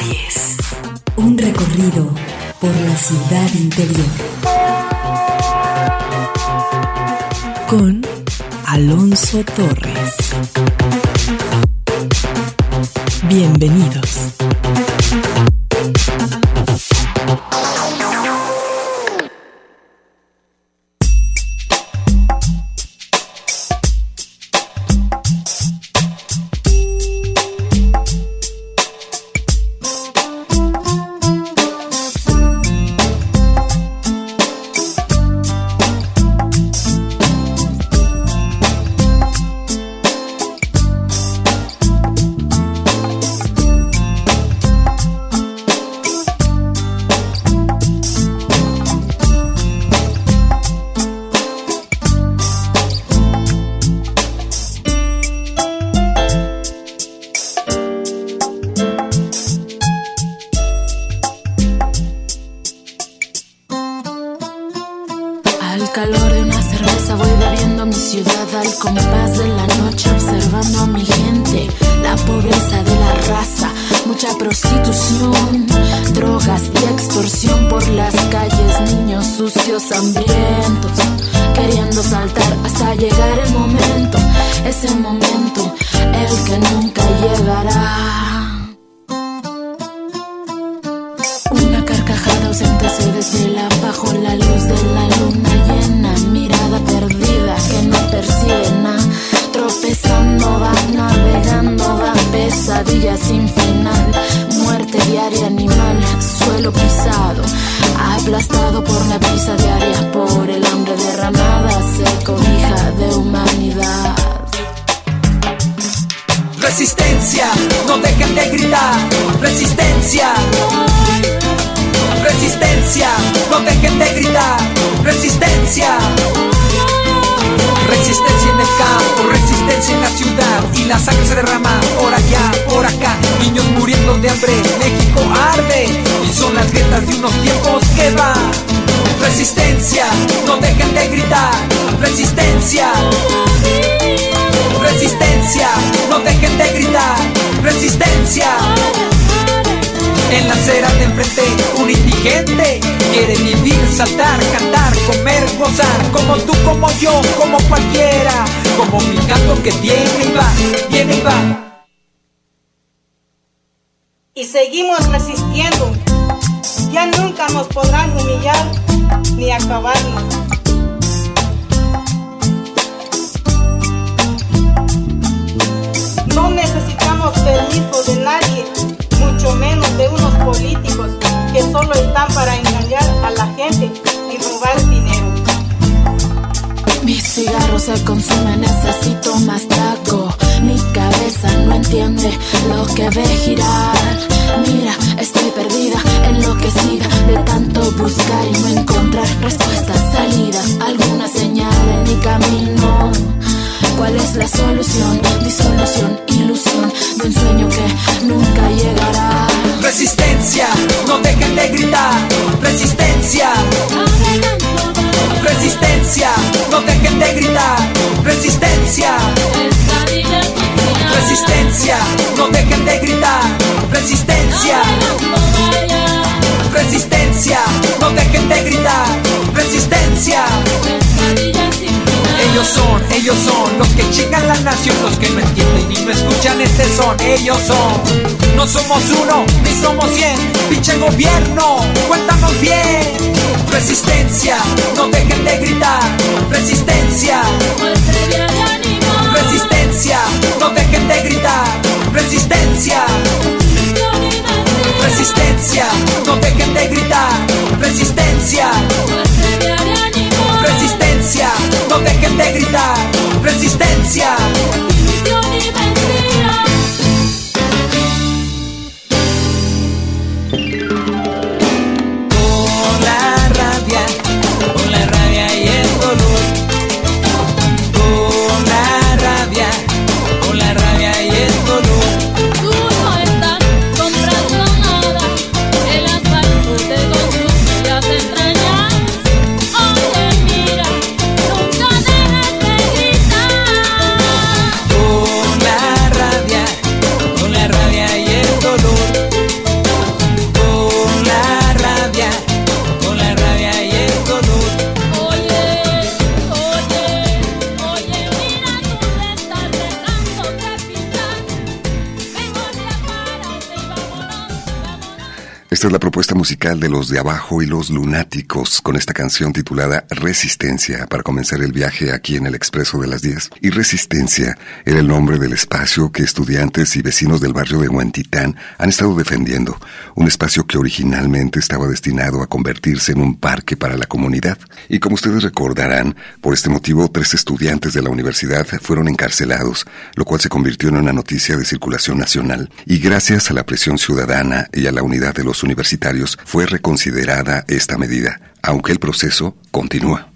10. Un recorrido por la ciudad interior. Con Alonso Torres. Bienvenidos. ese momento, el que nunca llegará. Una carcajada ausente se desvela bajo la luz de la luna llena, mirada perdida que no percibe nada. Tropezando va navegando, va pesadilla sin final, muerte diaria animal, suelo pisado, aplastado por la brisa diaria por resistencia, resistencia, no dejen de gritar, resistencia. Resistencia en el campo, resistencia en la ciudad y la sangre se derrama por allá, por acá. Niños muriendo de hambre, México arde y son las grietas de unos tiempos que va. Resistencia, no dejen de gritar, resistencia, resistencia, no dejen de gritar resistencia. En la acera de enfrente, un indigente quiere vivir, saltar, cantar, comer, gozar, como tú, como yo, como cualquiera, como mi gato que viene y va, viene y va. Y seguimos resistiendo. Ya nunca nos podrán humillar ni acabarnos. ser hijo de nadie, mucho menos de unos políticos que solo están para engañar a la gente y robar dinero. Mis cigarros se consumen, necesito más taco. Mi cabeza no entiende lo que ve girar. Mira, estoy perdida, enloquecida de tanto buscar y no encontrar respuestas, salidas, alguna señal en mi camino. ¿Cuál es la solución? Disolución, ilusión de un sueño que nunca llegará. Resistencia, no dejen de gritar. Resistencia. Resistencia, no dejen de gritar. Resistencia. Resistencia, no dejen de gritar. Resistencia. Resistencia, no dejen de gritar. Resistencia. Ellos son, ellos son los que chingan la nación, los que no entienden y no escuchan este son. Ellos son. No somos uno, ni somos cien. Pinche gobierno, cuéntanos bien. Resistencia, no dejen de gritar. Resistencia. Resistencia, no dejen de gritar. Resistencia. Resistencia, no dejen de gritar. Resistencia. Resistencia no dejen de gritar, resistencia. Propuesta musical de los de abajo y los lunáticos con esta canción titulada Resistencia para comenzar el viaje aquí en el Expreso de las 10. Y Resistencia era el nombre del espacio que estudiantes y vecinos del barrio de Huentitán han estado defendiendo, un espacio que originalmente estaba destinado a convertirse en un parque para la comunidad. Y como ustedes recordarán, por este motivo tres estudiantes de la universidad fueron encarcelados, lo cual se convirtió en una noticia de circulación nacional. Y gracias a la presión ciudadana y a la unidad de los universitarios fue reconsiderada esta medida, aunque el proceso continúa.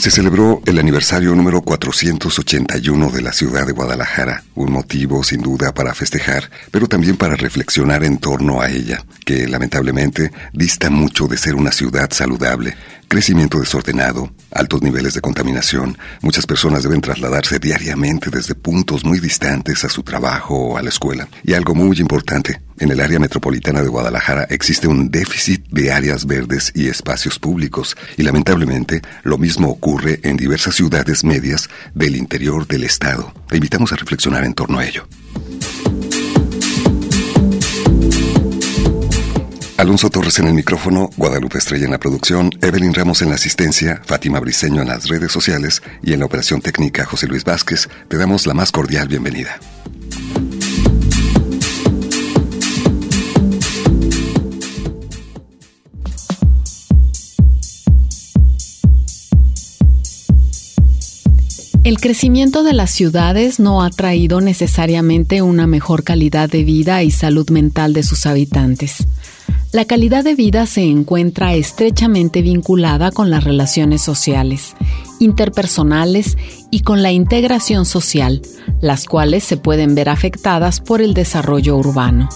Se celebró el aniversario número 481 de la ciudad de Guadalajara, un motivo sin duda para festejar, pero también para reflexionar en torno a ella, que lamentablemente dista mucho de ser una ciudad saludable, Crecimiento desordenado, altos niveles de contaminación, muchas personas deben trasladarse diariamente desde puntos muy distantes a su trabajo o a la escuela. Y algo muy importante, en el área metropolitana de Guadalajara existe un déficit de áreas verdes y espacios públicos, y lamentablemente lo mismo ocurre en diversas ciudades medias del interior del estado. Te invitamos a reflexionar en torno a ello. Alonso Torres en el micrófono, Guadalupe Estrella en la producción, Evelyn Ramos en la asistencia, Fátima Briceño en las redes sociales y en la operación técnica José Luis Vázquez. Te damos la más cordial bienvenida. El crecimiento de las ciudades no ha traído necesariamente una mejor calidad de vida y salud mental de sus habitantes. La calidad de vida se encuentra estrechamente vinculada con las relaciones sociales, interpersonales y con la integración social, las cuales se pueden ver afectadas por el desarrollo urbano.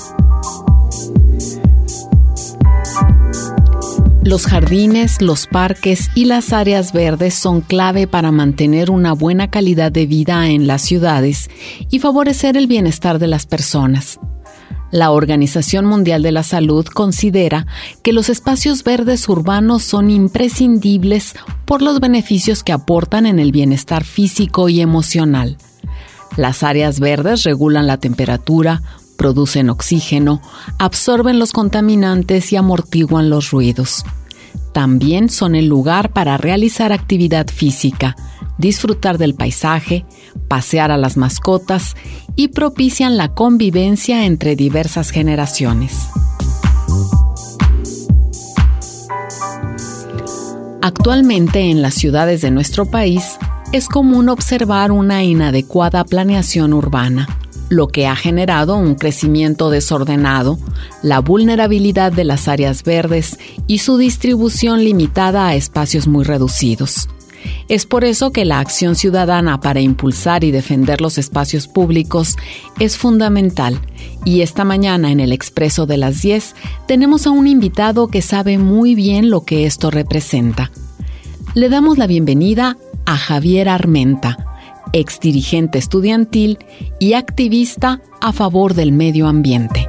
Los jardines, los parques y las áreas verdes son clave para mantener una buena calidad de vida en las ciudades y favorecer el bienestar de las personas. La Organización Mundial de la Salud considera que los espacios verdes urbanos son imprescindibles por los beneficios que aportan en el bienestar físico y emocional. Las áreas verdes regulan la temperatura, producen oxígeno, absorben los contaminantes y amortiguan los ruidos. También son el lugar para realizar actividad física, disfrutar del paisaje, pasear a las mascotas y propician la convivencia entre diversas generaciones. Actualmente en las ciudades de nuestro país es común observar una inadecuada planeación urbana, lo que ha generado un crecimiento desordenado, la vulnerabilidad de las áreas verdes y su distribución limitada a espacios muy reducidos. Es por eso que la acción ciudadana para impulsar y defender los espacios públicos es fundamental. Y esta mañana en el Expreso de las 10 tenemos a un invitado que sabe muy bien lo que esto representa. Le damos la bienvenida a Javier Armenta, ex dirigente estudiantil y activista a favor del medio ambiente.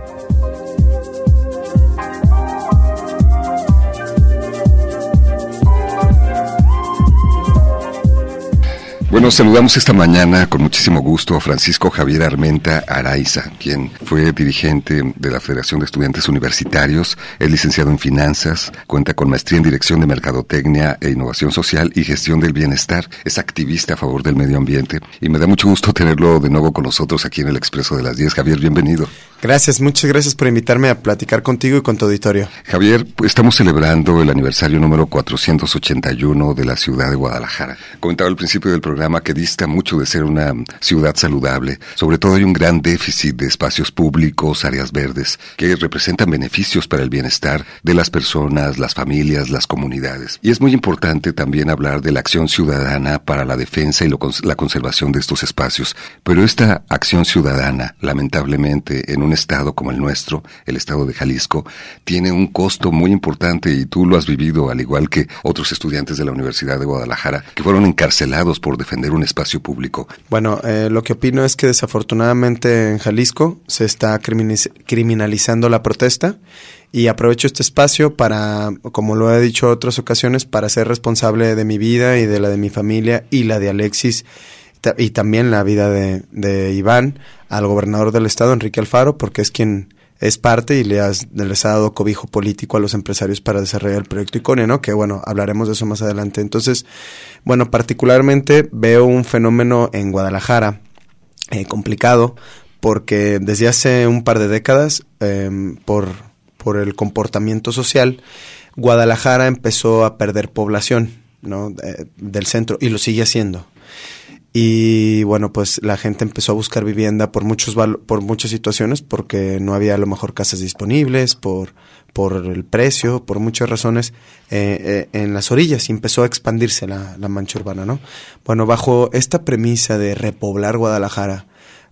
Bueno, saludamos esta mañana con muchísimo gusto a Francisco Javier Armenta Araiza, quien fue dirigente de la Federación de Estudiantes Universitarios, es licenciado en Finanzas, cuenta con maestría en Dirección de Mercadotecnia e Innovación Social y Gestión del Bienestar, es activista a favor del medio ambiente y me da mucho gusto tenerlo de nuevo con nosotros aquí en el Expreso de las 10. Javier, bienvenido. Gracias, muchas gracias por invitarme a platicar contigo y con tu auditorio. Javier, estamos celebrando el aniversario número 481 de la ciudad de Guadalajara. Comentaba al principio del programa que dista mucho de ser una ciudad saludable. Sobre todo hay un gran déficit de espacios públicos, áreas verdes, que representan beneficios para el bienestar de las personas, las familias, las comunidades. Y es muy importante también hablar de la acción ciudadana para la defensa y la conservación de estos espacios. Pero esta acción ciudadana, lamentablemente, en un estado como el nuestro, el estado de Jalisco, tiene un costo muy importante y tú lo has vivido al igual que otros estudiantes de la Universidad de Guadalajara que fueron encarcelados por defender un espacio público. Bueno, eh, lo que opino es que desafortunadamente en Jalisco se está criminalizando la protesta y aprovecho este espacio para, como lo he dicho otras ocasiones, para ser responsable de mi vida y de la de mi familia y la de Alexis y también la vida de Iván al gobernador del estado, Enrique Alfaro, porque es quien es parte y le has, les ha dado cobijo político a los empresarios para desarrollar el proyecto Iconia, ¿no? Que bueno, hablaremos de eso más adelante. Entonces, bueno, particularmente veo un fenómeno en Guadalajara eh, complicado porque desde hace un par de décadas, em, por, por el comportamiento social, Guadalajara empezó a perder población, ¿no? del centro y lo sigue haciendo. Y bueno, pues la gente empezó a buscar vivienda por muchos por muchas situaciones, porque no había a lo mejor casas disponibles, por, por el precio, por muchas razones eh, eh, en las orillas y empezó a expandirse la, la, mancha urbana, ¿no? Bueno, bajo esta premisa de repoblar Guadalajara,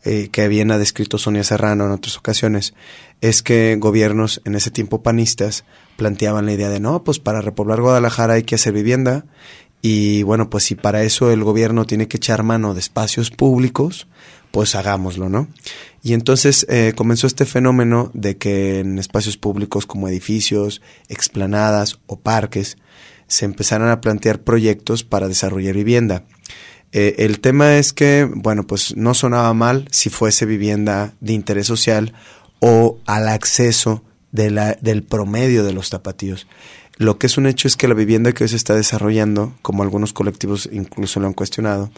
eh, que bien ha descrito Sonia Serrano en otras ocasiones, es que gobiernos en ese tiempo panistas planteaban la idea de no, pues para repoblar Guadalajara hay que hacer vivienda y bueno, pues si para eso el gobierno tiene que echar mano de espacios públicos, pues hagámoslo, ¿no? Y entonces eh, comenzó este fenómeno de que en espacios públicos como edificios, explanadas o parques se empezaran a plantear proyectos para desarrollar vivienda. Eh, el tema es que, bueno, pues no sonaba mal si fuese vivienda de interés social o al acceso de la, del promedio de los tapatíos. Lo que es un hecho es que la vivienda que hoy se está desarrollando, como algunos colectivos incluso lo han cuestionado,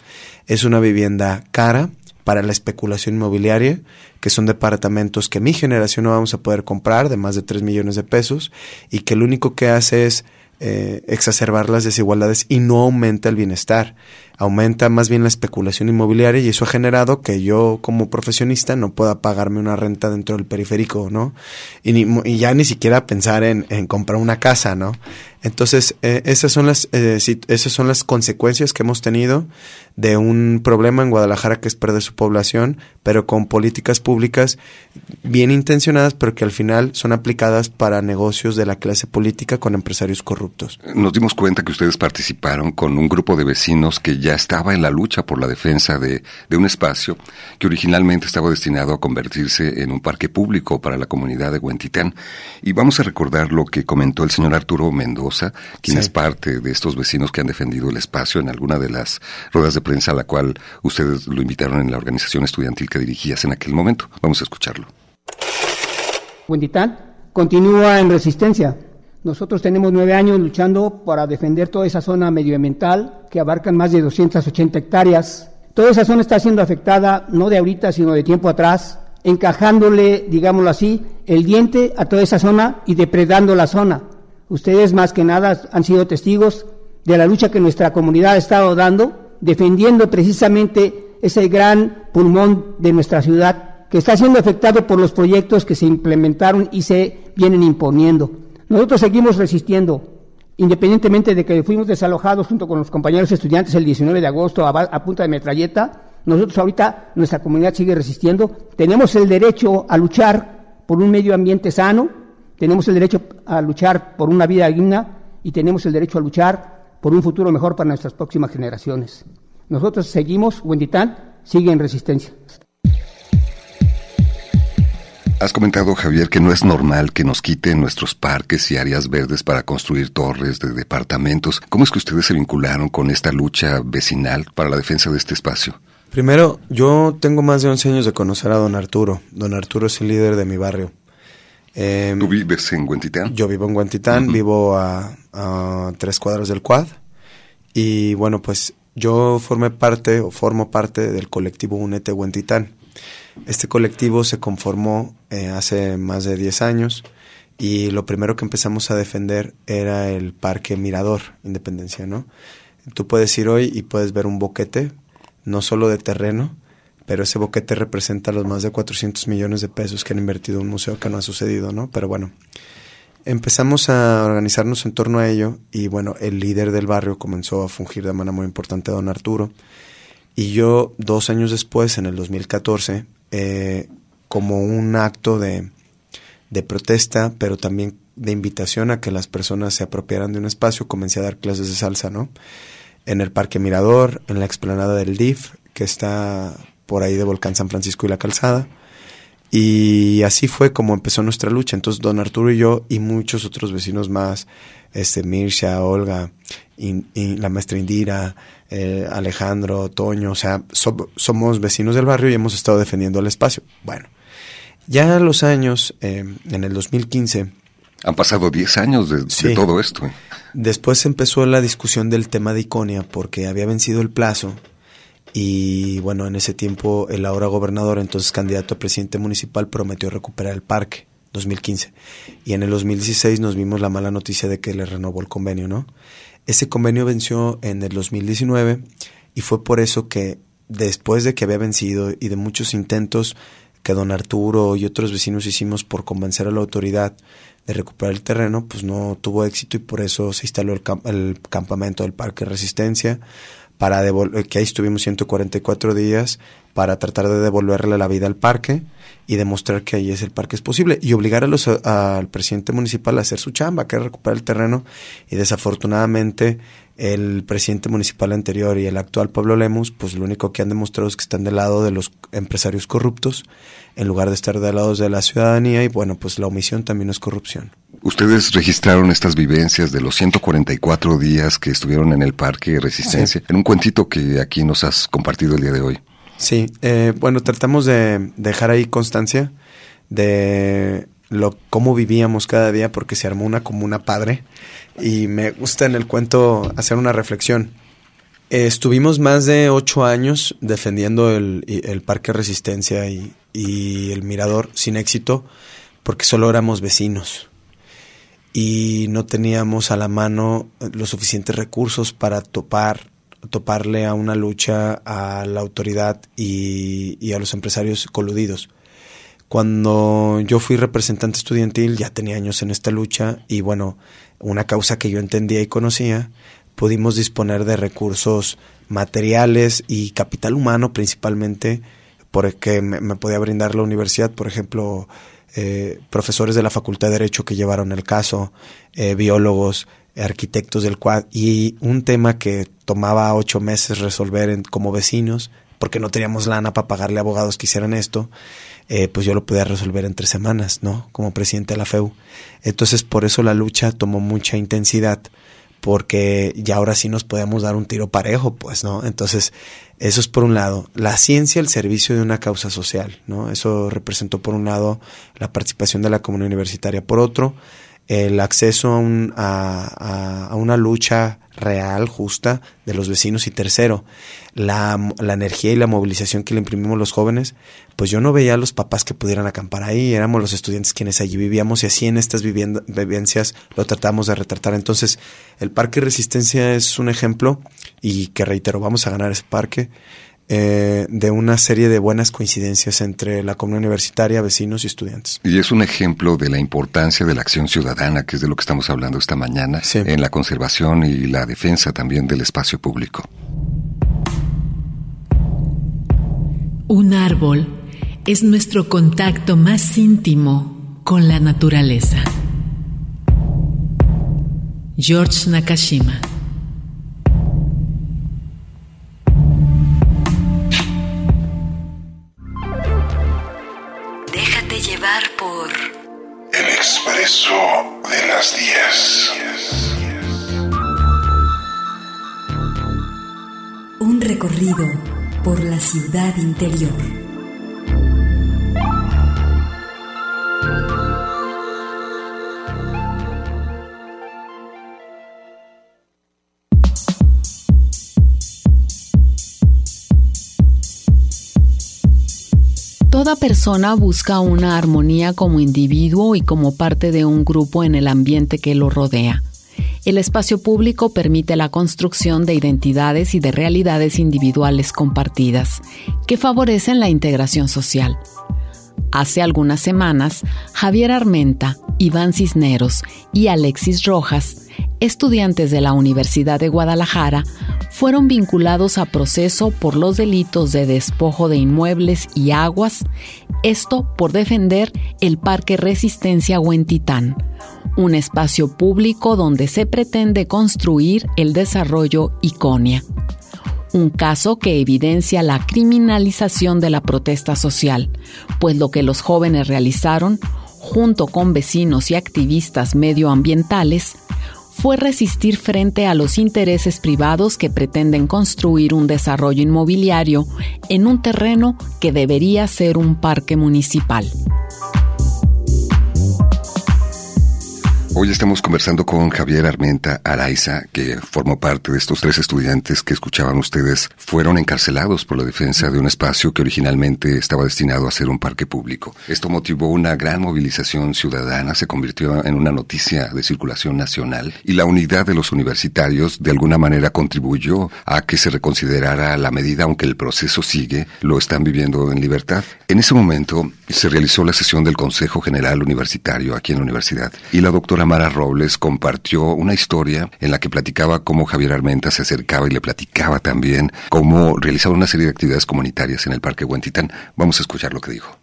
es una vivienda cara para la especulación inmobiliaria, que son departamentos que mi generación no vamos a poder comprar de más de 3 millones de pesos y que lo único que hace es eh, exacerbar las desigualdades y no aumenta el bienestar aumenta más bien la especulación inmobiliaria y eso ha generado que yo como profesionista no pueda pagarme una renta dentro del periférico, ¿no? Y, ni, y ya ni siquiera pensar en, comprar una casa, ¿no? Entonces, eh, esas, son las, eh, esas son las consecuencias que hemos tenido de un problema en Guadalajara que es perder su población, pero con políticas públicas bien intencionadas, pero que al final son aplicadas para negocios de la clase política con empresarios corruptos. Nos dimos cuenta que ustedes participaron con un grupo de vecinos que ya estaba en la lucha por la defensa de, de un espacio que originalmente estaba destinado a convertirse en un parque público para la comunidad de Huentitán. Y vamos a recordar lo que comentó el señor Arturo Mendoza quien es parte de estos vecinos que han defendido el espacio en alguna de las ruedas de prensa a la cual ustedes lo invitaron en la organización estudiantil que dirigías en aquel momento. Vamos a escucharlo. Huentitán continúa en resistencia. Nosotros tenemos nueve años luchando para defender toda esa zona medioambiental que abarcan más de 280 hectáreas. Toda esa zona está siendo afectada no de ahorita, sino de tiempo atrás, encajándole, digámoslo así, el diente a toda esa zona y depredando la zona. Ustedes más que nada han sido testigos de la lucha que nuestra comunidad ha estado dando, defendiendo precisamente ese gran pulmón de nuestra ciudad que está siendo afectado por los proyectos que se implementaron y se vienen imponiendo. Nosotros seguimos resistiendo, independientemente de que fuimos desalojados junto con los compañeros estudiantes el 19 de agosto a, punta de metralleta, nosotros ahorita, nuestra comunidad sigue resistiendo, tenemos el derecho a luchar por un medio ambiente sano, tenemos el derecho a luchar por una vida digna y tenemos el derecho a luchar por un futuro mejor para nuestras próximas generaciones. Nosotros seguimos, Huentitán sigue en resistencia. Has comentado, Javier, que no es normal que nos quiten nuestros parques y áreas verdes para construir torres de departamentos. ¿Cómo es que ustedes se vincularon con esta lucha vecinal para la defensa de este espacio? Primero, yo tengo más de 11 años de conocer a don Arturo. Don Arturo es el líder de mi barrio. Eh, ¿Tú vives en Huentitán? Yo vivo en Huentitán, vivo a, tres cuadros del Quad. Y bueno, pues yo formé parte o formo parte del colectivo Unete Huentitán. Este colectivo se conformó eh, hace más de 10 años y lo primero que empezamos a defender era el Parque Mirador Independencia, ¿no? Tú puedes ir hoy y puedes ver un boquete, no solo de terreno, pero ese boquete representa los más de 400 millones de pesos que han invertido un museo que no ha sucedido, ¿no? Pero bueno, empezamos a organizarnos en torno a ello y bueno, el líder del barrio comenzó a fungir de manera muy importante don Arturo y yo dos años después, en el 2014, eh, como un acto de, de protesta, pero también de invitación a que las personas se apropiaran de un espacio, comencé a dar clases de salsa, ¿no? En el Parque Mirador, en la explanada del DIF, que está por ahí de Volcán San Francisco y la Calzada. Y así fue como empezó nuestra lucha. Entonces, don Arturo y yo y muchos otros vecinos más, este, Mirsha, Olga, y, la maestra Indira, eh, Alejandro, Toño, o sea, somos vecinos del barrio y hemos estado defendiendo el espacio. Bueno, ya los años, eh, en el 2015... Han pasado 10 años de, todo esto. Después empezó la discusión del tema de Iconia porque había vencido el plazo y bueno, en ese tiempo el ahora gobernador, entonces candidato a presidente municipal, prometió recuperar el parque, 2015. Y en el 2016 nos vimos la mala noticia de que le renovó el convenio, ¿no? Ese convenio venció en el 2019 y fue por eso que después de que había vencido y de muchos intentos que don Arturo y otros vecinos hicimos por convencer a la autoridad de recuperar el terreno, pues no tuvo éxito y por eso se instaló el, el campamento del Parque Resistencia para que ahí estuvimos 144 días para tratar de devolverle la vida al parque y demostrar que ahí es el parque es posible y obligar a los, al presidente municipal a hacer su chamba, que es recuperar el terreno. Y desafortunadamente el presidente municipal anterior y el actual Pablo Lemus, pues lo único que han demostrado es que están del lado de los empresarios corruptos en lugar de estar del lado de la ciudadanía y bueno, pues la omisión también es corrupción. Ustedes registraron estas vivencias de los 144 días que estuvieron en el Parque Resistencia en un cuentito que aquí nos has compartido el día de hoy. Sí, eh, bueno, tratamos de dejar ahí constancia de lo cómo vivíamos cada día porque se armó una comuna padre y me gusta en el cuento hacer una reflexión. estuvimos más de ocho años defendiendo el, el Parque Resistencia y, y el Mirador sin éxito porque solo éramos vecinos y no teníamos a la mano los suficientes recursos para topar toparle a una lucha a la autoridad y, y, a los empresarios coludidos. Cuando yo fui representante estudiantil ya tenía años en esta lucha y bueno, una causa que yo entendía y conocía, pudimos disponer de recursos materiales y capital humano principalmente porque me, me podía brindar la universidad, por ejemplo, eh, profesores de la Facultad de Derecho que llevaron el caso, eh, biólogos, arquitectos del cuad, y un tema que tomaba ocho meses resolver como vecinos, porque no teníamos lana para pagarle a abogados que hicieran esto, eh, pues yo lo podía resolver en tres semanas, ¿no? Como presidente de la FEU. Entonces, por eso la lucha tomó mucha intensidad porque ya ahora sí nos podemos dar un tiro parejo, pues, ¿no? Entonces, eso es por un lado. La ciencia al servicio de una causa social, ¿no? Eso representó por un lado la participación de la comunidad universitaria. Por otro, el acceso a, un, a, a, una lucha real, justa, de los vecinos. Y tercero, la, la, energía y la movilización que le imprimimos los jóvenes, pues yo no veía a los papás que pudieran acampar ahí, éramos los estudiantes quienes allí vivíamos y así en estas vivencias lo tratamos de retratar. Entonces, el Parque Resistencia es un ejemplo y que reitero, vamos a ganar ese parque eh, de una serie de buenas coincidencias entre la comunidad universitaria, vecinos y estudiantes. Y es un ejemplo de la importancia de la acción ciudadana, que es de lo que estamos hablando esta mañana, en la conservación y la defensa también del espacio público. Un árbol es nuestro contacto más íntimo con la naturaleza. George Nakashima Expreso de las 10. Un recorrido por la ciudad interior. Toda persona busca una armonía como individuo y como parte de un grupo en el ambiente que lo rodea. El espacio público permite la construcción de identidades y de realidades individuales compartidas, que favorecen la integración social. Hace algunas semanas, Javier Armenta, Iván Cisneros y Alexis Rojas, estudiantes de la Universidad de Guadalajara, fueron vinculados a proceso por los delitos de despojo de inmuebles y aguas, esto por defender el Parque Resistencia Huentitán, un espacio público donde se pretende construir el desarrollo Iconia. un caso que evidencia la criminalización de la protesta social, pues lo que los jóvenes realizaron, junto con vecinos y activistas medioambientales, fue resistir frente a los intereses privados que pretenden construir un desarrollo inmobiliario en un terreno que debería ser un parque municipal. Hoy estamos conversando con Javier Armenta Araiza, que formó parte de estos tres estudiantes que escuchaban ustedes. Fueron encarcelados por la defensa de un espacio que originalmente estaba destinado a ser un parque público. Esto motivó una gran movilización ciudadana, se convirtió en una noticia de circulación nacional y la unidad de los universitarios de alguna manera contribuyó a que se reconsiderara la medida, aunque el proceso sigue, lo están viviendo en libertad. En ese momento se realizó la sesión del Consejo General Universitario aquí en la universidad y la doctora Mara Robles compartió una historia en la que platicaba cómo Javier Armenta se acercaba y le platicaba también cómo realizaba una serie de actividades comunitarias en el Parque Huentitán. Vamos a escuchar lo que dijo.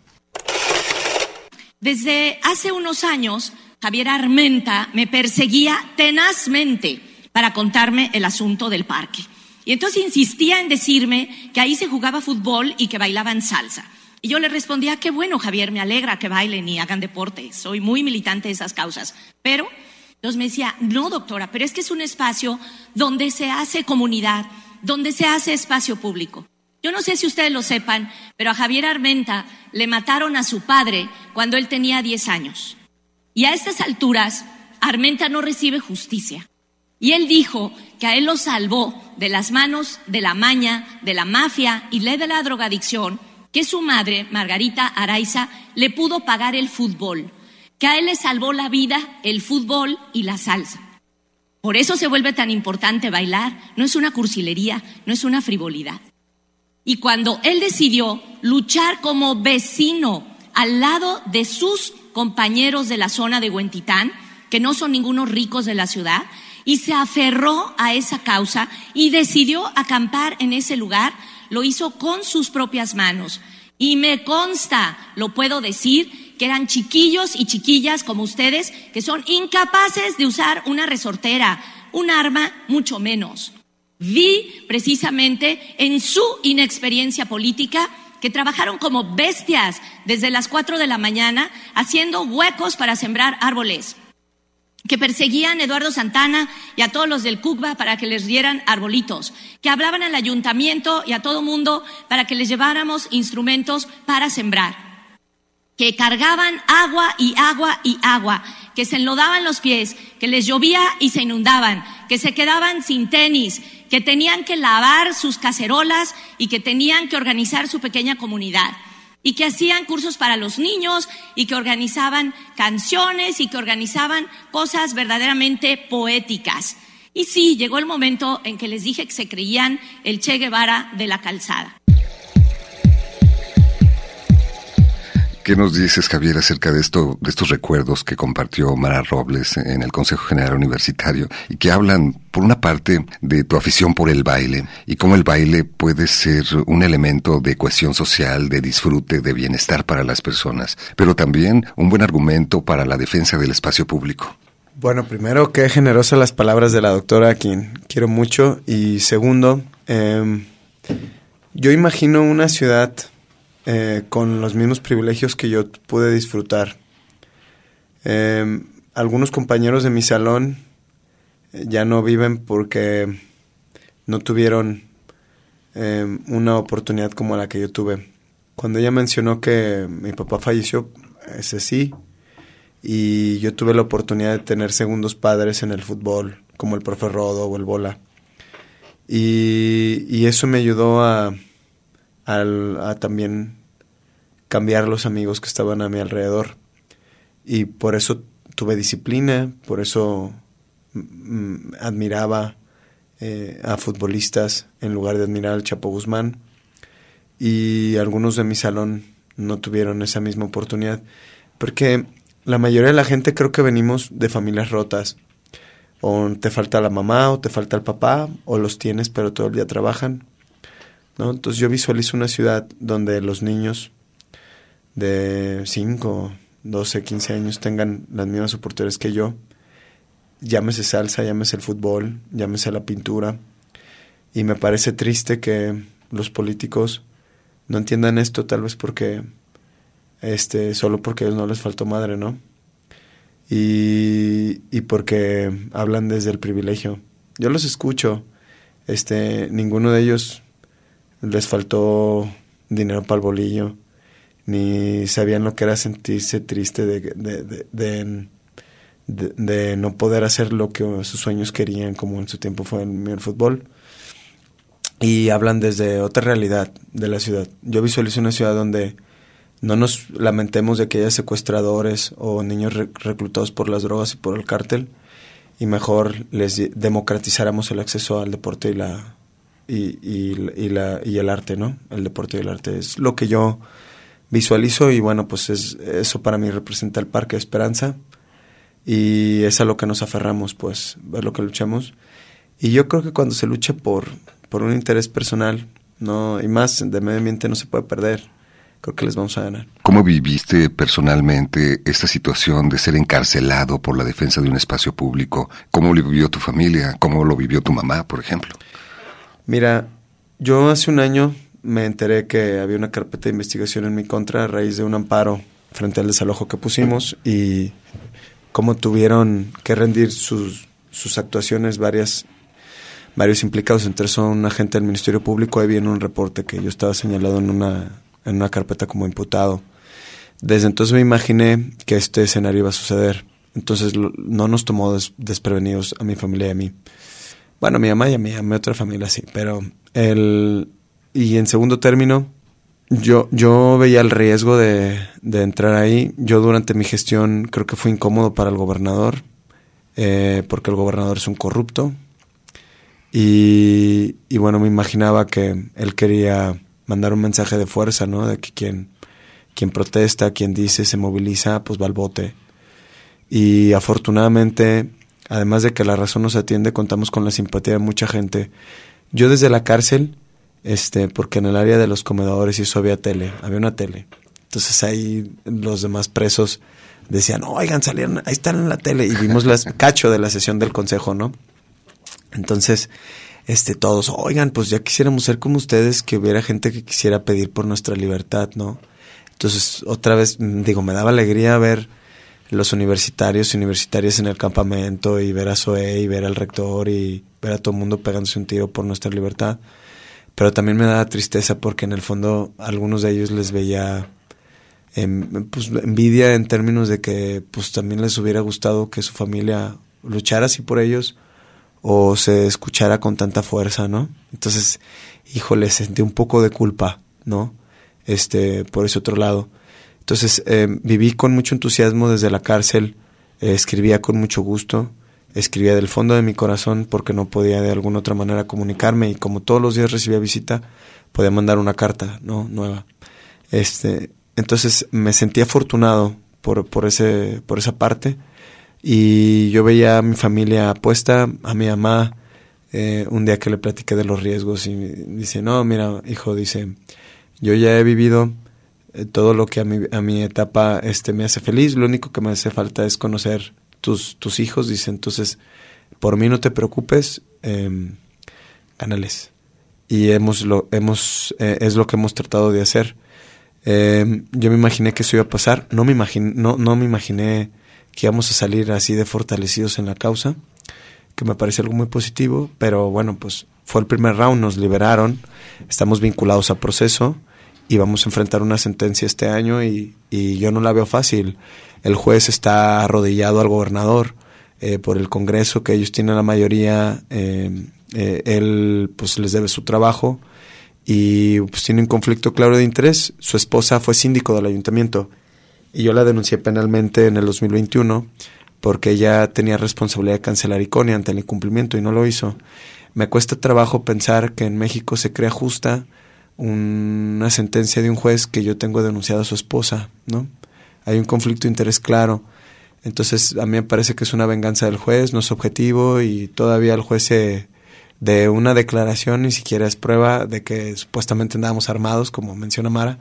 Desde hace unos años, Javier Armenta me perseguía tenazmente para contarme el asunto del parque. Y entonces insistía en decirme que ahí se jugaba fútbol y que bailaban salsa. Y yo le respondía, qué bueno, Javier, me alegra que bailen y hagan deporte. Soy muy militante de esas causas. Pero, entonces me decía, no, doctora, pero es que es un espacio donde se hace comunidad, donde se hace espacio público. Yo no sé si ustedes lo sepan, pero a Javier Armenta le mataron a su padre cuando él tenía 10 años. Y a estas alturas, Armenta no recibe justicia. Y él dijo que a él lo salvó de las manos de la maña, de la mafia y de la drogadicción que su madre, Margarita Araiza, le pudo pagar el fútbol, que a él le salvó la vida el fútbol y la salsa. Por eso se vuelve tan importante bailar, no es una cursilería, no es una frivolidad. Y cuando él decidió luchar como vecino al lado de sus compañeros de la zona de Huentitán, que no son ningunos ricos de la ciudad, y se aferró a esa causa y decidió acampar en ese lugar, lo hizo con sus propias manos. Y me consta, lo puedo decir, que eran chiquillos y chiquillas como ustedes que son incapaces de usar una resortera, un arma, mucho menos. Vi precisamente en su inexperiencia política que trabajaron como bestias desde las cuatro de la mañana haciendo huecos para sembrar árboles que perseguían a Eduardo Santana y a todos los del CUCBA para que les dieran arbolitos, que hablaban al ayuntamiento y a todo mundo para que les lleváramos instrumentos para sembrar, que cargaban agua y agua y agua, que se enlodaban los pies, que les llovía y se inundaban, que se quedaban sin tenis, que tenían que lavar sus cacerolas y que tenían que organizar su pequeña comunidad y que hacían cursos para los niños y que organizaban canciones y que organizaban cosas verdaderamente poéticas. Y sí, llegó el momento en que les dije que se creían el Che Guevara de la calzada. ¿Qué nos dices, Javier, acerca de esto, de estos recuerdos que compartió Mara Robles en el Consejo General Universitario y que hablan, por una parte, de tu afición por el baile y cómo el baile puede ser un elemento de cohesión social, de disfrute, de bienestar para las personas, pero también un buen argumento para la defensa del espacio público? Bueno, primero, qué generosas las palabras de la doctora, a quien quiero mucho, y segundo, em, yo imagino una ciudad eh, con los mismos privilegios que yo pude disfrutar. Em, algunos compañeros de mi salón eh, ya no viven porque no tuvieron em, una oportunidad como la que yo tuve. Cuando ella mencionó que mi papá falleció, ese sí, y yo tuve la oportunidad de tener segundos padres en el fútbol, como el profe Rodo o el Bola. y eso me ayudó a, a también cambiar los amigos que estaban a mi alrededor. Y por eso tuve disciplina, por eso admiraba eh, a futbolistas en lugar de admirar al Chapo Guzmán. Y algunos de mi salón no tuvieron esa misma oportunidad. Porque la mayoría de la gente creo que venimos de familias rotas. O te falta la mamá, o te falta el papá, o los tienes pero todo el día trabajan. ¿No? Entonces yo visualizo una ciudad donde los niños de 5, 12, 15 años tengan las mismas oportunidades que yo, llámese salsa, llámese el fútbol, llámese la pintura, Y me parece triste que los políticos no entiendan esto, tal vez porque, este, solo porque a ellos no les faltó madre, ¿no? Y, y porque hablan desde el privilegio. Yo los escucho, este, ninguno de ellos les faltó dinero para el bolillo, ni sabían lo que era sentirse triste de, de, de, de, no poder hacer lo que sus sueños querían, como en su tiempo fue en el fútbol. Y hablan desde otra realidad de la ciudad. Yo visualizo una ciudad donde no nos lamentemos de que haya secuestradores o niños reclutados por las drogas y por el cártel, y mejor les democratizáramos el acceso al deporte y la y, y, la, y el arte, ¿no? El deporte y el arte es lo que yo visualizo y bueno, pues es, eso para mí representa el Parque de Esperanza y es a lo que nos aferramos, pues, ver lo que luchamos. Y yo creo que cuando se lucha por, por un interés personal, no y más de medio ambiente no se puede perder creo que les vamos a ganar. ¿Cómo viviste personalmente esta situación de ser encarcelado por la defensa de un espacio público? ¿Cómo lo vivió tu familia? ¿Cómo lo vivió tu mamá, por ejemplo? Mira, yo hace un año me enteré que había una carpeta de investigación en mi contra a raíz de un amparo frente al desalojo que pusimos y cómo tuvieron que rendir sus, sus actuaciones varias varios implicados, entre son un agente del Ministerio Público, ahí viene un reporte que yo estaba señalado en una en una carpeta como imputado. Desde entonces me imaginé que este escenario iba a suceder. Entonces no nos tomó desprevenidos a mi familia y a mí. Bueno, mi mamá y a mi, a mi otra familia sí, pero el... Y en segundo término, yo, yo veía el riesgo de, de entrar ahí. Yo durante mi gestión creo que fue incómodo para el gobernador, eh, porque el gobernador es un corrupto. Y, y bueno, me imaginaba que él quería mandar un mensaje de fuerza, ¿no? De que quien, quien protesta, quien dice, se moviliza, pues va al bote. Y afortunadamente, además de que la razón nos atiende, contamos con la simpatía de mucha gente. Yo desde la cárcel, este, porque en el área de los comedores y eso había tele, había una tele. Entonces ahí los demás presos decían, oigan, salieron, ahí están en la tele. Y vimos las cacho de la sesión del consejo, ¿no? Entonces, este, todos, oigan, pues ya quisiéramos ser como ustedes, que hubiera gente que quisiera pedir por nuestra libertad, ¿no? Entonces, otra vez, digo, me daba alegría ver los universitarios y universitarias en el campamento y ver a Zoe y ver al rector y ver a todo el mundo pegándose un tiro por nuestra libertad. Pero también me daba tristeza porque en el fondo algunos de ellos les veía em, pues, envidia en términos de que pues también les hubiera gustado que su familia luchara así por ellos o se escuchara con tanta fuerza, ¿no? Entonces, híjole, sentí un poco de culpa, ¿no? Este, por ese otro lado. Entonces, eh, viví con mucho entusiasmo desde la cárcel, eh, escribía con mucho gusto, escribía del fondo de mi corazón porque no podía de alguna otra manera comunicarme y como todos los días recibía visita, podía mandar una carta, ¿no? Nueva. Este, entonces me sentí afortunado por, por, ese, por esa parte y yo veía a mi familia apuesta, a mi mamá, eh, un día que le platiqué de los riesgos y dice, no, mira, hijo, dice, yo ya he vivido eh, todo lo que a mi, a mi etapa este, me hace feliz, lo único que me hace falta es conocer tus, tus hijos, dice, entonces, por mí no te preocupes, eh. Y hemos lo, hemos, eh, es lo que hemos tratado de hacer. Em, yo me imaginé que eso iba a pasar, no me imaginé, no, no me imaginé que íbamos a salir así de fortalecidos en la causa, que me parece algo muy positivo, pero bueno, pues fue el primer round, nos liberaron, estamos vinculados a proceso y vamos a enfrentar una sentencia este año y, y yo no la veo fácil. El juez está arrodillado al gobernador eh, por el Congreso, que ellos tienen la mayoría, eh, eh, él pues les debe su trabajo y pues tiene un conflicto claro de interés. Su esposa fue síndico del ayuntamiento y yo la denuncié penalmente en el 2021 porque ella tenía responsabilidad de cancelar Iconia ante el incumplimiento y no lo hizo. Me cuesta trabajo pensar que en México se crea justa una sentencia de un juez que yo tengo denunciado a su esposa, ¿no? Hay un conflicto de interés claro. Entonces, a mí me parece que es una venganza del juez, no es objetivo y todavía el juez se de una declaración ni siquiera es prueba de que supuestamente andábamos armados, como menciona Mara,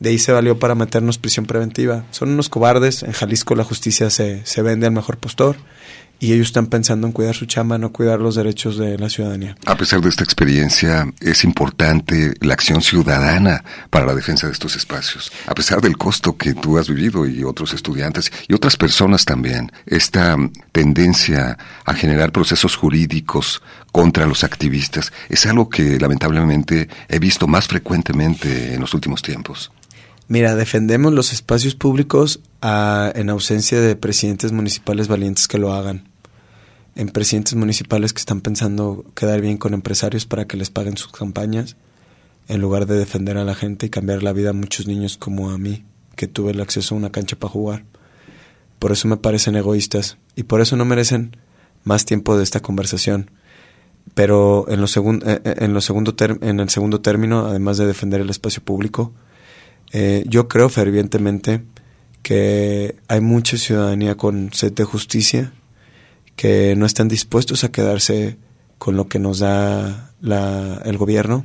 de ahí se valió para meternos prisión preventiva. Son unos cobardes. En Jalisco la justicia se, se vende al mejor postor y ellos están pensando en cuidar su chamba, no cuidar los derechos de la ciudadanía. A pesar de esta experiencia, es importante la acción ciudadana para la defensa de estos espacios. A pesar del costo que tú has vivido y otros estudiantes y otras personas también, esta tendencia a generar procesos jurídicos contra los activistas es algo que lamentablemente he visto más frecuentemente en los últimos tiempos. Mira, defendemos los espacios públicos ah, en ausencia de presidentes municipales valientes que lo hagan. En presidentes municipales que están pensando quedar bien con empresarios para que les paguen sus campañas, en lugar de defender a la gente y cambiar la vida a muchos niños como a mí, que tuve el acceso a una cancha para jugar. Por eso me parecen egoístas y por eso no merecen más tiempo de esta conversación. Pero en, lo eh, eh, en, lo segundo en el segundo término, además de defender el espacio público, eh, yo creo fervientemente que hay mucha ciudadanía con sed de justicia que no están dispuestos a quedarse con lo que nos da la, el gobierno.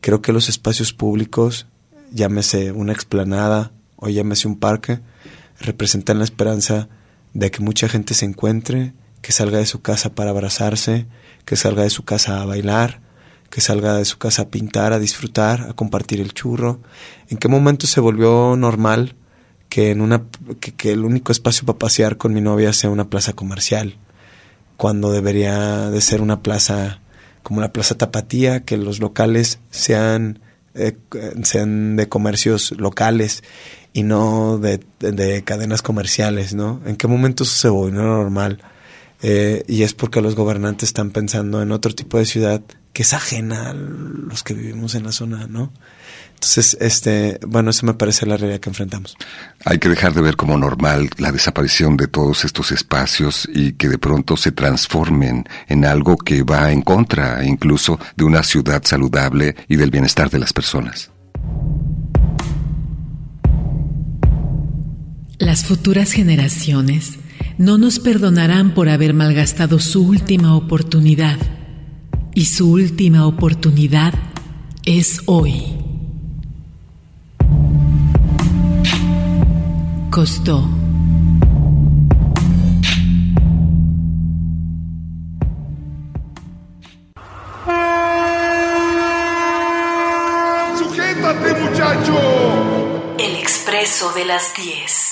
Creo que los espacios públicos, llámese una explanada o llámese un parque, representan la esperanza de que mucha gente se encuentre, que salga de su casa para abrazarse, que salga de su casa a bailar, que salga de su casa a pintar, a disfrutar, a compartir el churro. ¿En qué momento se volvió normal que en una que, el único espacio para pasear con mi novia sea una plaza comercial? Cuando debería de ser una plaza como la Plaza Tapatía, que los locales sean eh, sean de comercios locales y no de, de, cadenas comerciales, ¿no? ¿En qué momento eso se volvió normal? Eh, y es porque los gobernantes están pensando en otro tipo de ciudad que es ajena a los que vivimos en la zona, ¿no? Entonces, este, bueno, eso me parece la realidad que enfrentamos. Hay que dejar de ver como normal la desaparición de todos estos espacios y que de pronto se transformen en algo que va en contra incluso de una ciudad saludable y del bienestar de las personas. Las futuras generaciones no nos perdonarán por haber malgastado su última oportunidad y su última oportunidad es hoy. Costó. ¡Sujétate, muchacho! El expreso de las 10.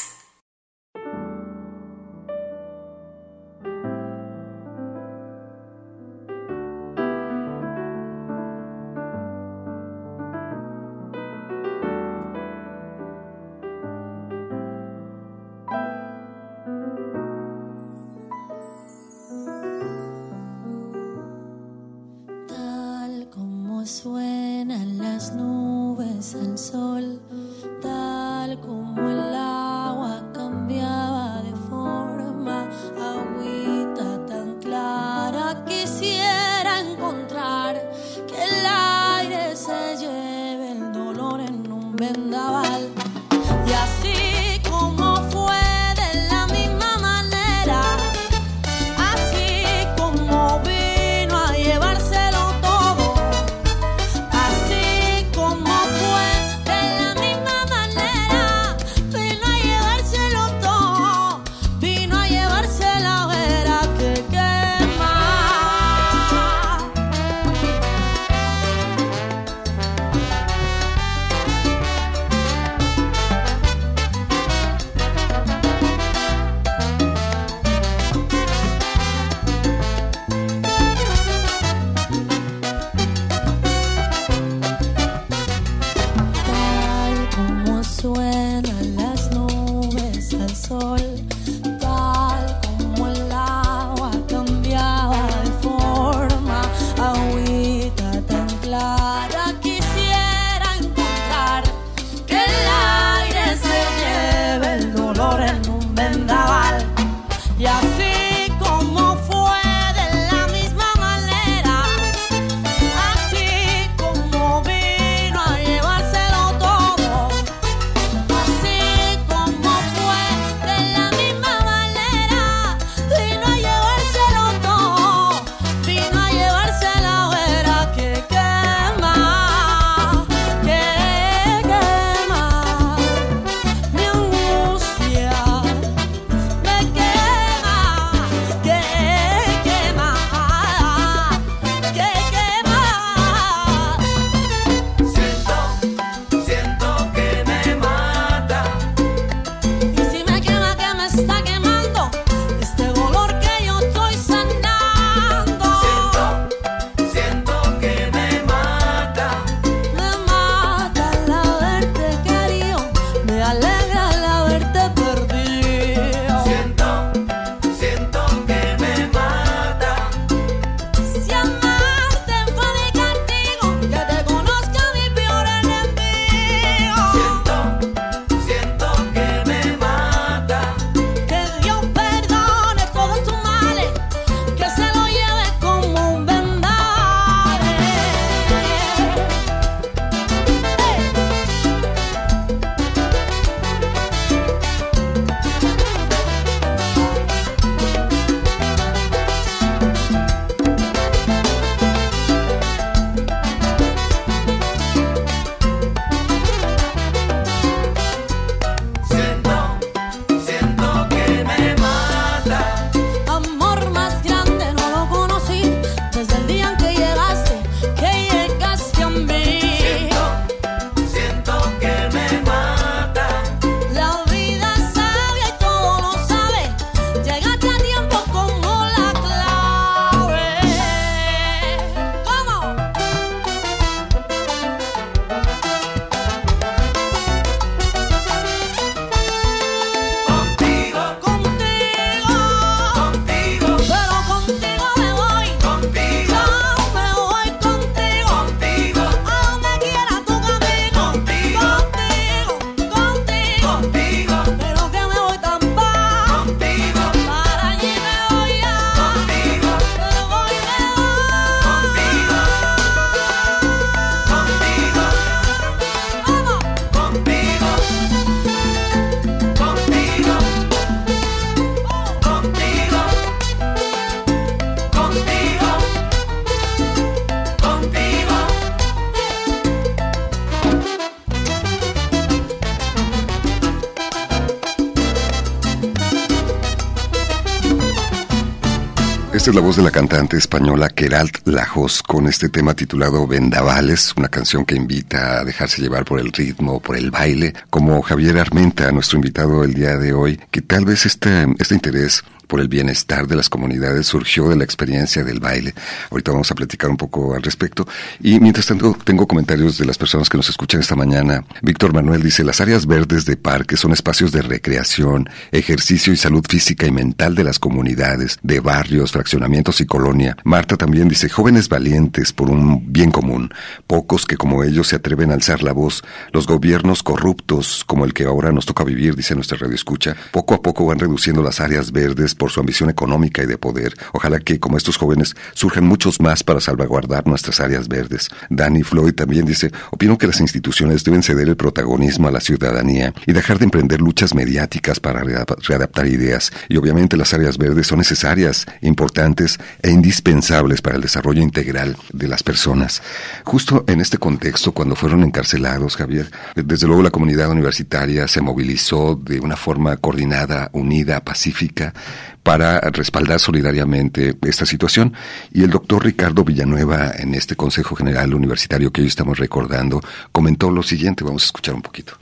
Esta es la voz de la cantante española Keralt Lajos con este tema titulado Vendavales, una canción que invita a dejarse llevar por el ritmo, por el baile, como Javier Armenta, nuestro invitado el día de hoy, que tal vez este, este interés por el bienestar de las comunidades surgió de la experiencia del baile. Ahorita vamos a platicar un poco al respecto. Y mientras tanto, tengo comentarios de las personas que nos escuchan esta mañana. Víctor Manuel dice, las áreas verdes de parques son espacios de recreación, ejercicio y salud física y mental de las comunidades, de barrios, fraccionamientos y colonia. Marta también dice, jóvenes valientes por un bien común, pocos que como ellos se atreven a alzar la voz, los gobiernos corruptos como el que ahora nos toca vivir, dice nuestra radio escucha, poco a poco van reduciendo las áreas verdes por su ambición económica y de poder. Ojalá que, como estos jóvenes, surjan muchos más para salvaguardar nuestras áreas verdes. Danny Floyd también dice, opino que las instituciones deben ceder el protagonismo a la ciudadanía y dejar de emprender luchas mediáticas para readaptar ideas. Y obviamente las áreas verdes son necesarias, importantes e indispensables para el desarrollo integral de las personas. Justo en este contexto, cuando fueron encarcelados, Javier, desde luego la comunidad universitaria se movilizó de una forma coordinada, unida, pacífica, para respaldar solidariamente esta situación. Y el doctor Ricardo Villanueva, en este Consejo General Universitario que hoy estamos recordando, comentó lo siguiente. Vamos a escuchar un poquito.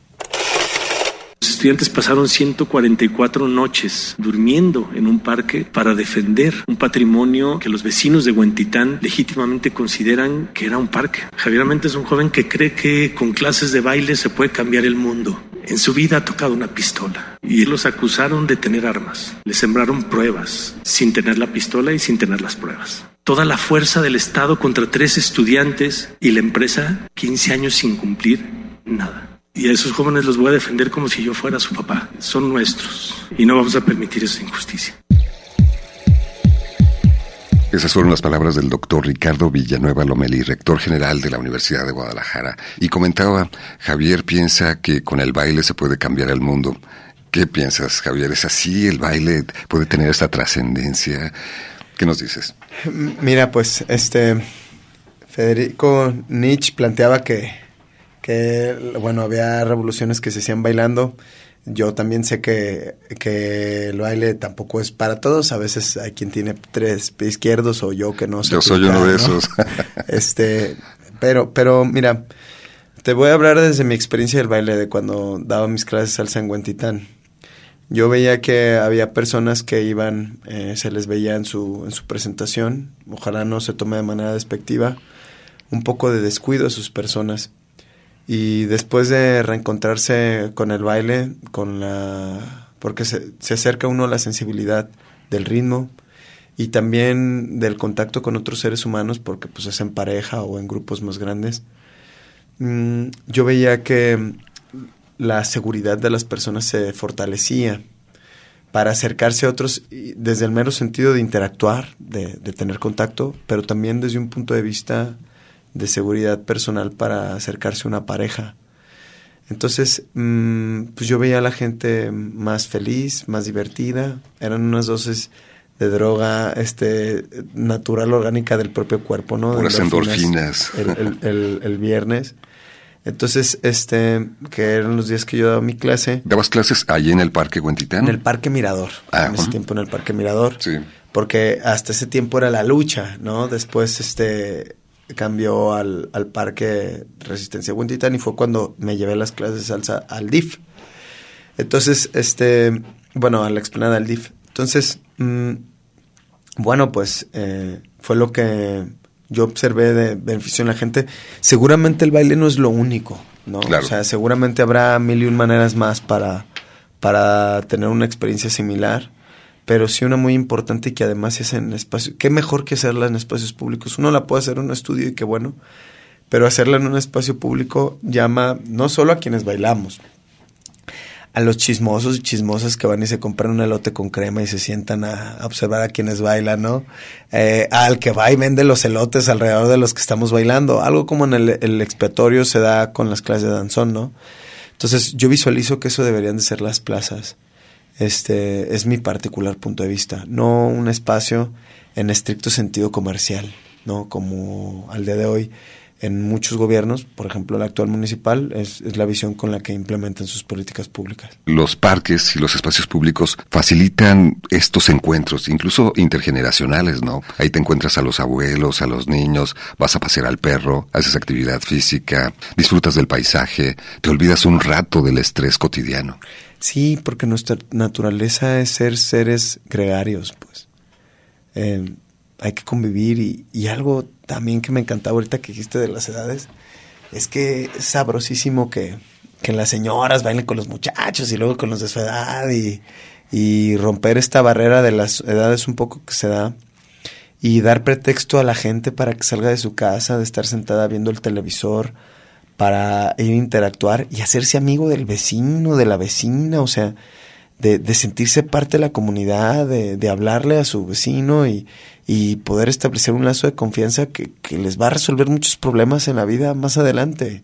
Los estudiantes pasaron 144 noches durmiendo en un parque para defender un patrimonio que los vecinos de Huentitán legítimamente consideran que era un parque. Javier Mente es un joven que cree que con clases de baile se puede cambiar el mundo. En su vida ha tocado una pistola y los acusaron de tener armas. Le sembraron pruebas sin tener la pistola y sin tener las pruebas. Toda la fuerza del Estado contra tres estudiantes y la empresa 15 años sin cumplir nada. Y a esos jóvenes los voy a defender como si yo fuera su papá. Son nuestros y no vamos a permitir esa injusticia. Esas fueron las palabras del doctor Ricardo Villanueva Lomeli, rector general de la Universidad de Guadalajara. Y comentaba, Javier piensa que con el baile se puede cambiar el mundo. ¿Qué piensas, Javier? ¿Es así? ¿El baile puede tener esta trascendencia? ¿Qué nos dices? Mira, pues, este, Federico Nietzsche planteaba que que, bueno, había revoluciones que se hacían bailando. Yo también sé que, que el baile tampoco es para todos. A veces hay quien tiene tres pies izquierdos o yo que no sé. Yo soy uno de esos. este, pero, pero mira, te voy a hablar desde mi experiencia del baile, de cuando daba mis clases de salsa en Huentitán. Yo veía que había personas que iban, eh, se les veía en su, en su presentación, ojalá no se tome de manera despectiva, un poco de descuido a sus personas y después de reencontrarse con el baile, con la porque se, se acerca uno a la sensibilidad del ritmo y también del contacto con otros seres humanos, porque pues es en pareja o en grupos más grandes, mm, yo veía que la seguridad de las personas se fortalecía para acercarse a otros desde el mero sentido de interactuar, de, de tener contacto, pero también desde un punto de vista de seguridad personal para acercarse a una pareja. Entonces, mm, pues yo veía a la gente más feliz, más divertida. Eran unas dosis de droga este natural orgánica del propio cuerpo, ¿no? Puras endorfinas. El, el, viernes. Entonces, este, que eran los días que yo daba mi clase. ¿Dabas clases allí en el Parque Huentitán? En el Parque Mirador. Ah, en ese tiempo en el Parque Mirador. Sí. Porque hasta ese tiempo era la lucha, ¿no? Después, este, cambió al, al Parque Resistencia Huentitán y fue cuando me llevé las clases de salsa al DIF. Entonces, este, bueno, a la explanada del DIF. Entonces, mm, bueno, pues eh, fue lo que yo observé de beneficio en la gente. Seguramente el baile no es lo único, ¿no? O sea, seguramente habrá mil y un maneras más para, para tener una experiencia similar pero sí una muy importante que además es en espacios, qué mejor que hacerla en espacios públicos. Uno la puede hacer en un estudio y qué bueno, pero hacerla en un espacio público llama no solo a quienes bailamos, a los chismosos y chismosas que van y se compran un elote con crema y se sientan a, observar a quienes bailan, ¿no? Eh, al que va y vende los elotes alrededor de los que estamos bailando, algo como en el, el expiatorio se da con las clases de danzón, ¿no? Entonces yo visualizo que eso deberían de ser las plazas este es mi particular punto de vista, no un espacio en estricto sentido comercial, ¿no? Como al día de hoy en muchos gobiernos, por ejemplo el actual municipal, es, es, la visión con la que implementan sus políticas públicas. Los parques y los espacios públicos facilitan estos encuentros, incluso intergeneracionales, ¿no? Ahí te encuentras a los abuelos, a los niños, vas a pasear al perro, haces actividad física, disfrutas del paisaje, te olvidas un rato del estrés cotidiano. Sí, porque nuestra naturaleza es ser seres gregarios, pues. Eh, hay que convivir y, y, algo también que me encantaba ahorita que dijiste de las edades es que es sabrosísimo que, que las señoras bailen con los muchachos y luego con los de su edad y, y romper esta barrera de las edades un poco que se da y dar pretexto a la gente para que salga de su casa, de estar sentada viendo el televisor, para ir a interactuar y hacerse amigo del vecino, de la vecina, o sea, de, de sentirse parte de la comunidad, de, de hablarle a su vecino y, poder establecer un lazo de confianza que, que, les va a resolver muchos problemas en la vida más adelante.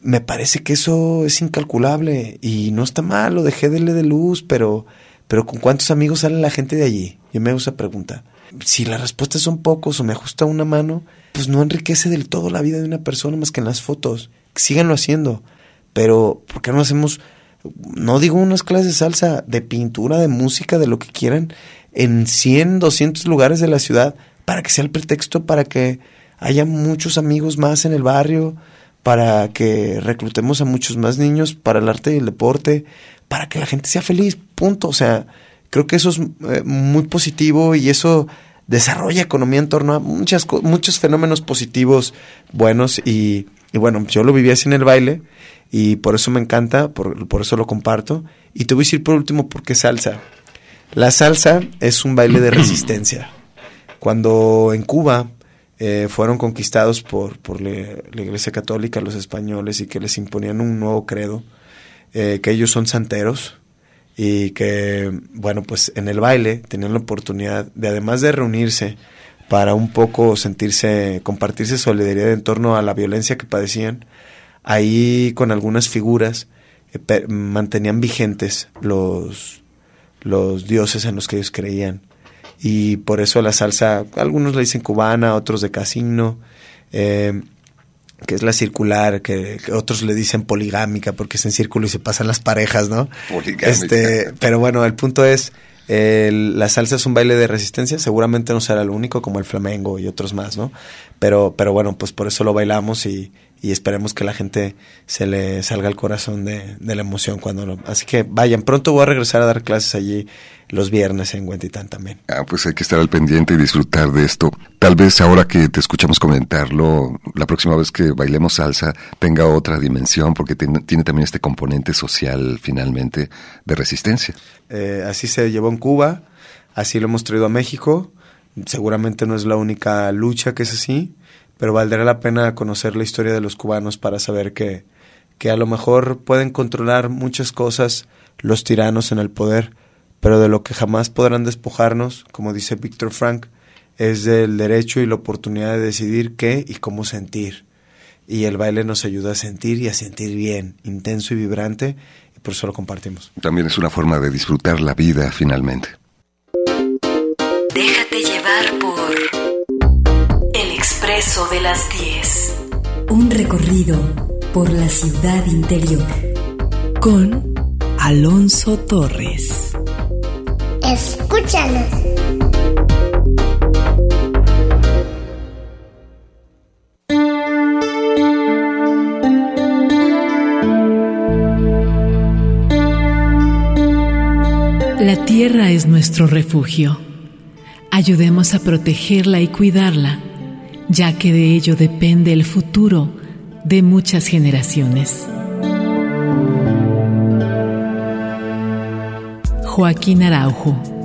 Me parece que eso es incalculable y no está mal, lo dejé de de luz, pero, pero ¿con cuántos amigos sale la gente de allí? Yo me hago esa pregunta. Si las respuestas son pocos o me ajusta una mano, pues no enriquece del todo la vida de una persona más que en las fotos síganlo haciendo, pero ¿por qué no hacemos, no digo unas clases de salsa, de pintura, de música, de lo que quieran, en 100, 200 lugares de la ciudad, para que sea el pretexto para que haya muchos amigos más en el barrio, para que reclutemos a muchos más niños para el arte y el deporte, para que la gente sea feliz, punto. O sea, creo que eso es eh, muy positivo y eso desarrolla economía en torno a muchas, muchos fenómenos positivos buenos y, y bueno, yo lo viví así en el baile y por eso me encanta, por, por eso lo comparto. Y te voy a decir por último por qué salsa. La salsa es un baile de resistencia. Cuando en Cuba eh, fueron conquistados por, por la Iglesia Católica, los españoles, y que les imponían un nuevo credo, eh, que ellos son santeros, y que, bueno, pues en el baile tenían la oportunidad de, además de reunirse, para un poco sentirse, compartirse solidaridad en torno a la violencia que padecían. Ahí con algunas figuras eh, mantenían vigentes los, los dioses en los que ellos creían. Y por eso la salsa, algunos le dicen cubana, otros de casino, eh, que es la circular, que, otros le dicen poligámica porque es en círculo y se pasan las parejas, ¿no? Poligámica. Este, pero bueno, el punto es la salsa es un baile de resistencia, seguramente no será lo único como el flamengo y otros más, ¿no? Pero, pero bueno, pues por eso lo bailamos y, y esperemos que la gente se le salga el corazón de, de la emoción cuando lo... Así que vayan, pronto voy a regresar a dar clases allí los viernes en Huentitán también. Ah, pues hay que estar al pendiente y disfrutar de esto. Tal vez ahora que te escuchamos comentarlo, la próxima vez que bailemos salsa tenga otra dimensión porque tiene, tiene también este componente social finalmente de resistencia. Eh, así se llevó en Cuba, así lo hemos traído a México. Seguramente no es la única lucha que es así, pero valdrá la pena conocer la historia de los cubanos para saber que, que a lo mejor pueden controlar muchas cosas los tiranos en el poder, pero de lo que jamás podrán despojarnos, como dice Víctor Frank, es del derecho y la oportunidad de decidir qué y cómo sentir. Y el baile nos ayuda a sentir y a sentir bien, intenso y vibrante, y por eso lo compartimos. También es una forma de disfrutar la vida finalmente. Déjate llevar por De las 10. Un recorrido por la ciudad interior. Con Alonso Torres. Escúchanos. La tierra es nuestro refugio. Ayudemos a protegerla y cuidarla, ya que de ello depende el futuro de muchas generaciones. Joaquín Araujo.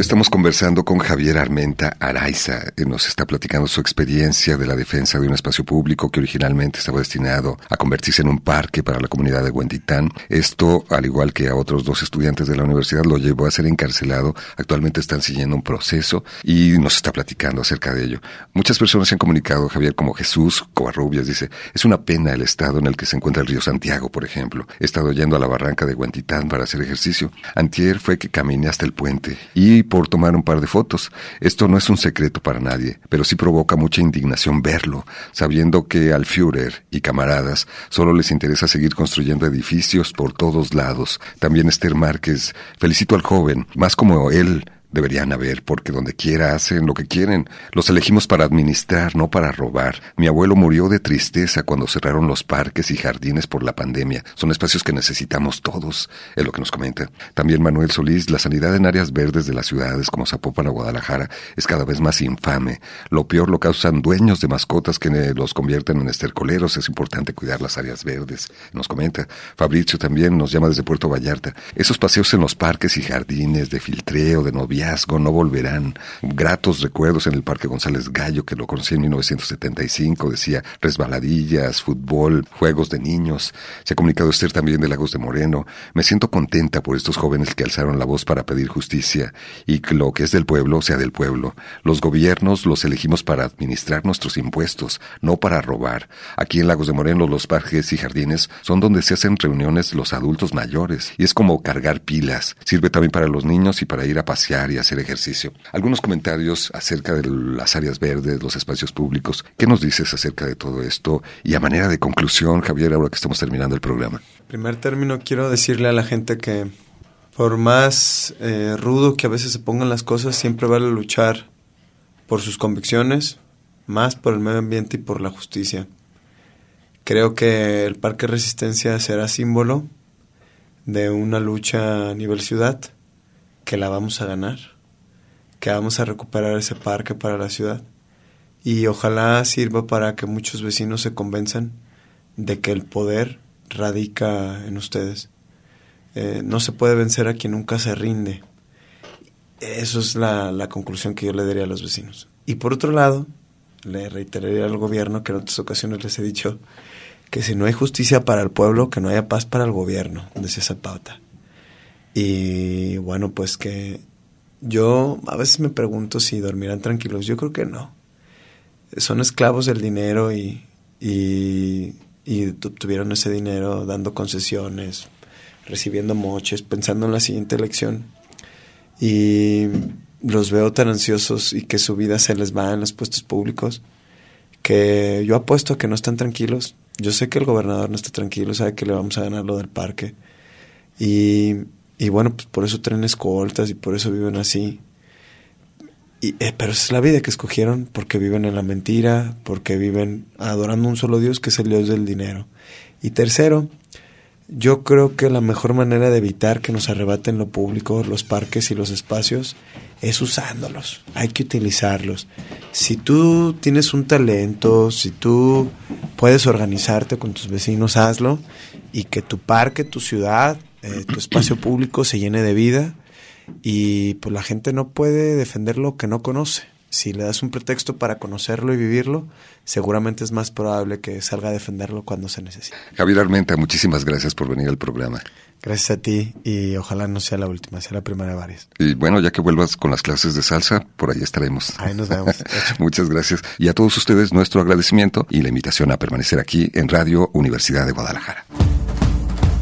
Estamos conversando con Javier Armenta Araiza. Nos está platicando su experiencia de la defensa de un espacio público que originalmente estaba destinado a convertirse en un parque para la comunidad de Huentitán. Esto, al igual que a otros dos estudiantes de la universidad, lo llevó a ser encarcelado. Actualmente están siguiendo un proceso y nos está platicando acerca de ello. Muchas personas se han comunicado, Javier, como Jesús Covarrubias, dice, es una pena el estado en el que se encuentra el río Santiago, por ejemplo. He estado yendo a la barranca de Huentitán para hacer ejercicio. Antier fue que caminé hasta el puente y por tomar un par de fotos. Esto no es un secreto para nadie, pero sí provoca mucha indignación verlo, sabiendo que al Führer y camaradas solo les interesa seguir construyendo edificios por todos lados. También Esther Márquez, felicito al joven, más como él, Deberían haber, porque donde quiera hacen lo que quieren. Los elegimos para administrar, no para robar. Mi abuelo murió de tristeza cuando cerraron los parques y jardines por la pandemia. Son espacios que necesitamos todos, es lo que nos comenta. También Manuel Solís, la sanidad en áreas verdes de las ciudades como Zapopan o Guadalajara es cada vez más infame. Lo peor lo causan dueños de mascotas que los convierten en estercoleros. Es importante cuidar las áreas verdes, nos comenta. Fabricio también nos llama desde Puerto Vallarta. Esos paseos en los parques y jardines de filtreo, de noviembre, no volverán. Gratos recuerdos en el Parque González Gallo, que lo conocí en 1975, decía resbaladillas, fútbol, juegos de niños. Se ha comunicado Esther también de Lagos de Moreno. Me siento contenta por estos jóvenes que alzaron la voz para pedir justicia y que lo que es del pueblo sea del pueblo. Los gobiernos los elegimos para administrar nuestros impuestos, no para robar. Aquí en Lagos de Moreno los parques y jardines son donde se hacen reuniones los adultos mayores y es como cargar pilas. Sirve también para los niños y para ir a pasear y hacer ejercicio. Algunos comentarios acerca de las áreas verdes, los espacios públicos. ¿Qué nos dices acerca de todo esto? Y a manera de conclusión, Javier, ahora que estamos terminando el programa. Primer término, quiero decirle a la gente que por más eh, rudo que a veces se pongan las cosas, siempre vale luchar por sus convicciones, más por el medio ambiente y por la justicia. Creo que el Parque Resistencia será símbolo de una lucha a nivel ciudad que la vamos a ganar, que vamos a recuperar ese parque para la ciudad y ojalá sirva para que muchos vecinos se convenzan de que el poder radica en ustedes. Eh, no se puede vencer a quien nunca se rinde. Eso es la, conclusión que yo le daría a los vecinos. Y por otro lado, le reiteraría al gobierno que en otras ocasiones les he dicho que si no hay justicia para el pueblo, que no haya paz para el gobierno, decía Zapata. Y bueno, pues que yo a veces me pregunto si dormirán tranquilos. Yo creo que no. Son esclavos del dinero y, y, y tuvieron ese dinero dando concesiones, recibiendo moches, pensando en la siguiente elección. Y los veo tan ansiosos y que su vida se les va en los puestos públicos que yo apuesto que no están tranquilos. Yo sé que el gobernador no está tranquilo, sabe que le vamos a ganar lo del parque. Y y bueno, pues por eso traen escoltas y por eso viven así. Y, eh, pero esa es la vida que escogieron porque viven en la mentira, porque viven adorando un solo Dios que es el Dios del dinero. Y tercero, yo creo que la mejor manera de evitar que nos arrebaten lo público, los parques y los espacios, es usándolos. Hay que utilizarlos. Si tú tienes un talento, si tú puedes organizarte con tus vecinos, hazlo. Y que tu parque, tu ciudad, eh, tu espacio público se llene de vida y pues la gente no puede defender lo que no conoce. Si le das un pretexto para conocerlo y vivirlo, seguramente es más probable que salga a defenderlo cuando se necesite. Javier Armenta, muchísimas gracias por venir al programa. Gracias a ti y ojalá no sea la última, sea la primera de varias. Y bueno, ya que vuelvas con las clases de salsa, por ahí estaremos. Ahí nos vemos. Muchas gracias. Y a todos ustedes nuestro agradecimiento y la invitación a permanecer aquí en Radio Universidad de Guadalajara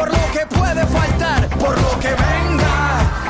por lo que puede faltar, por lo que venga.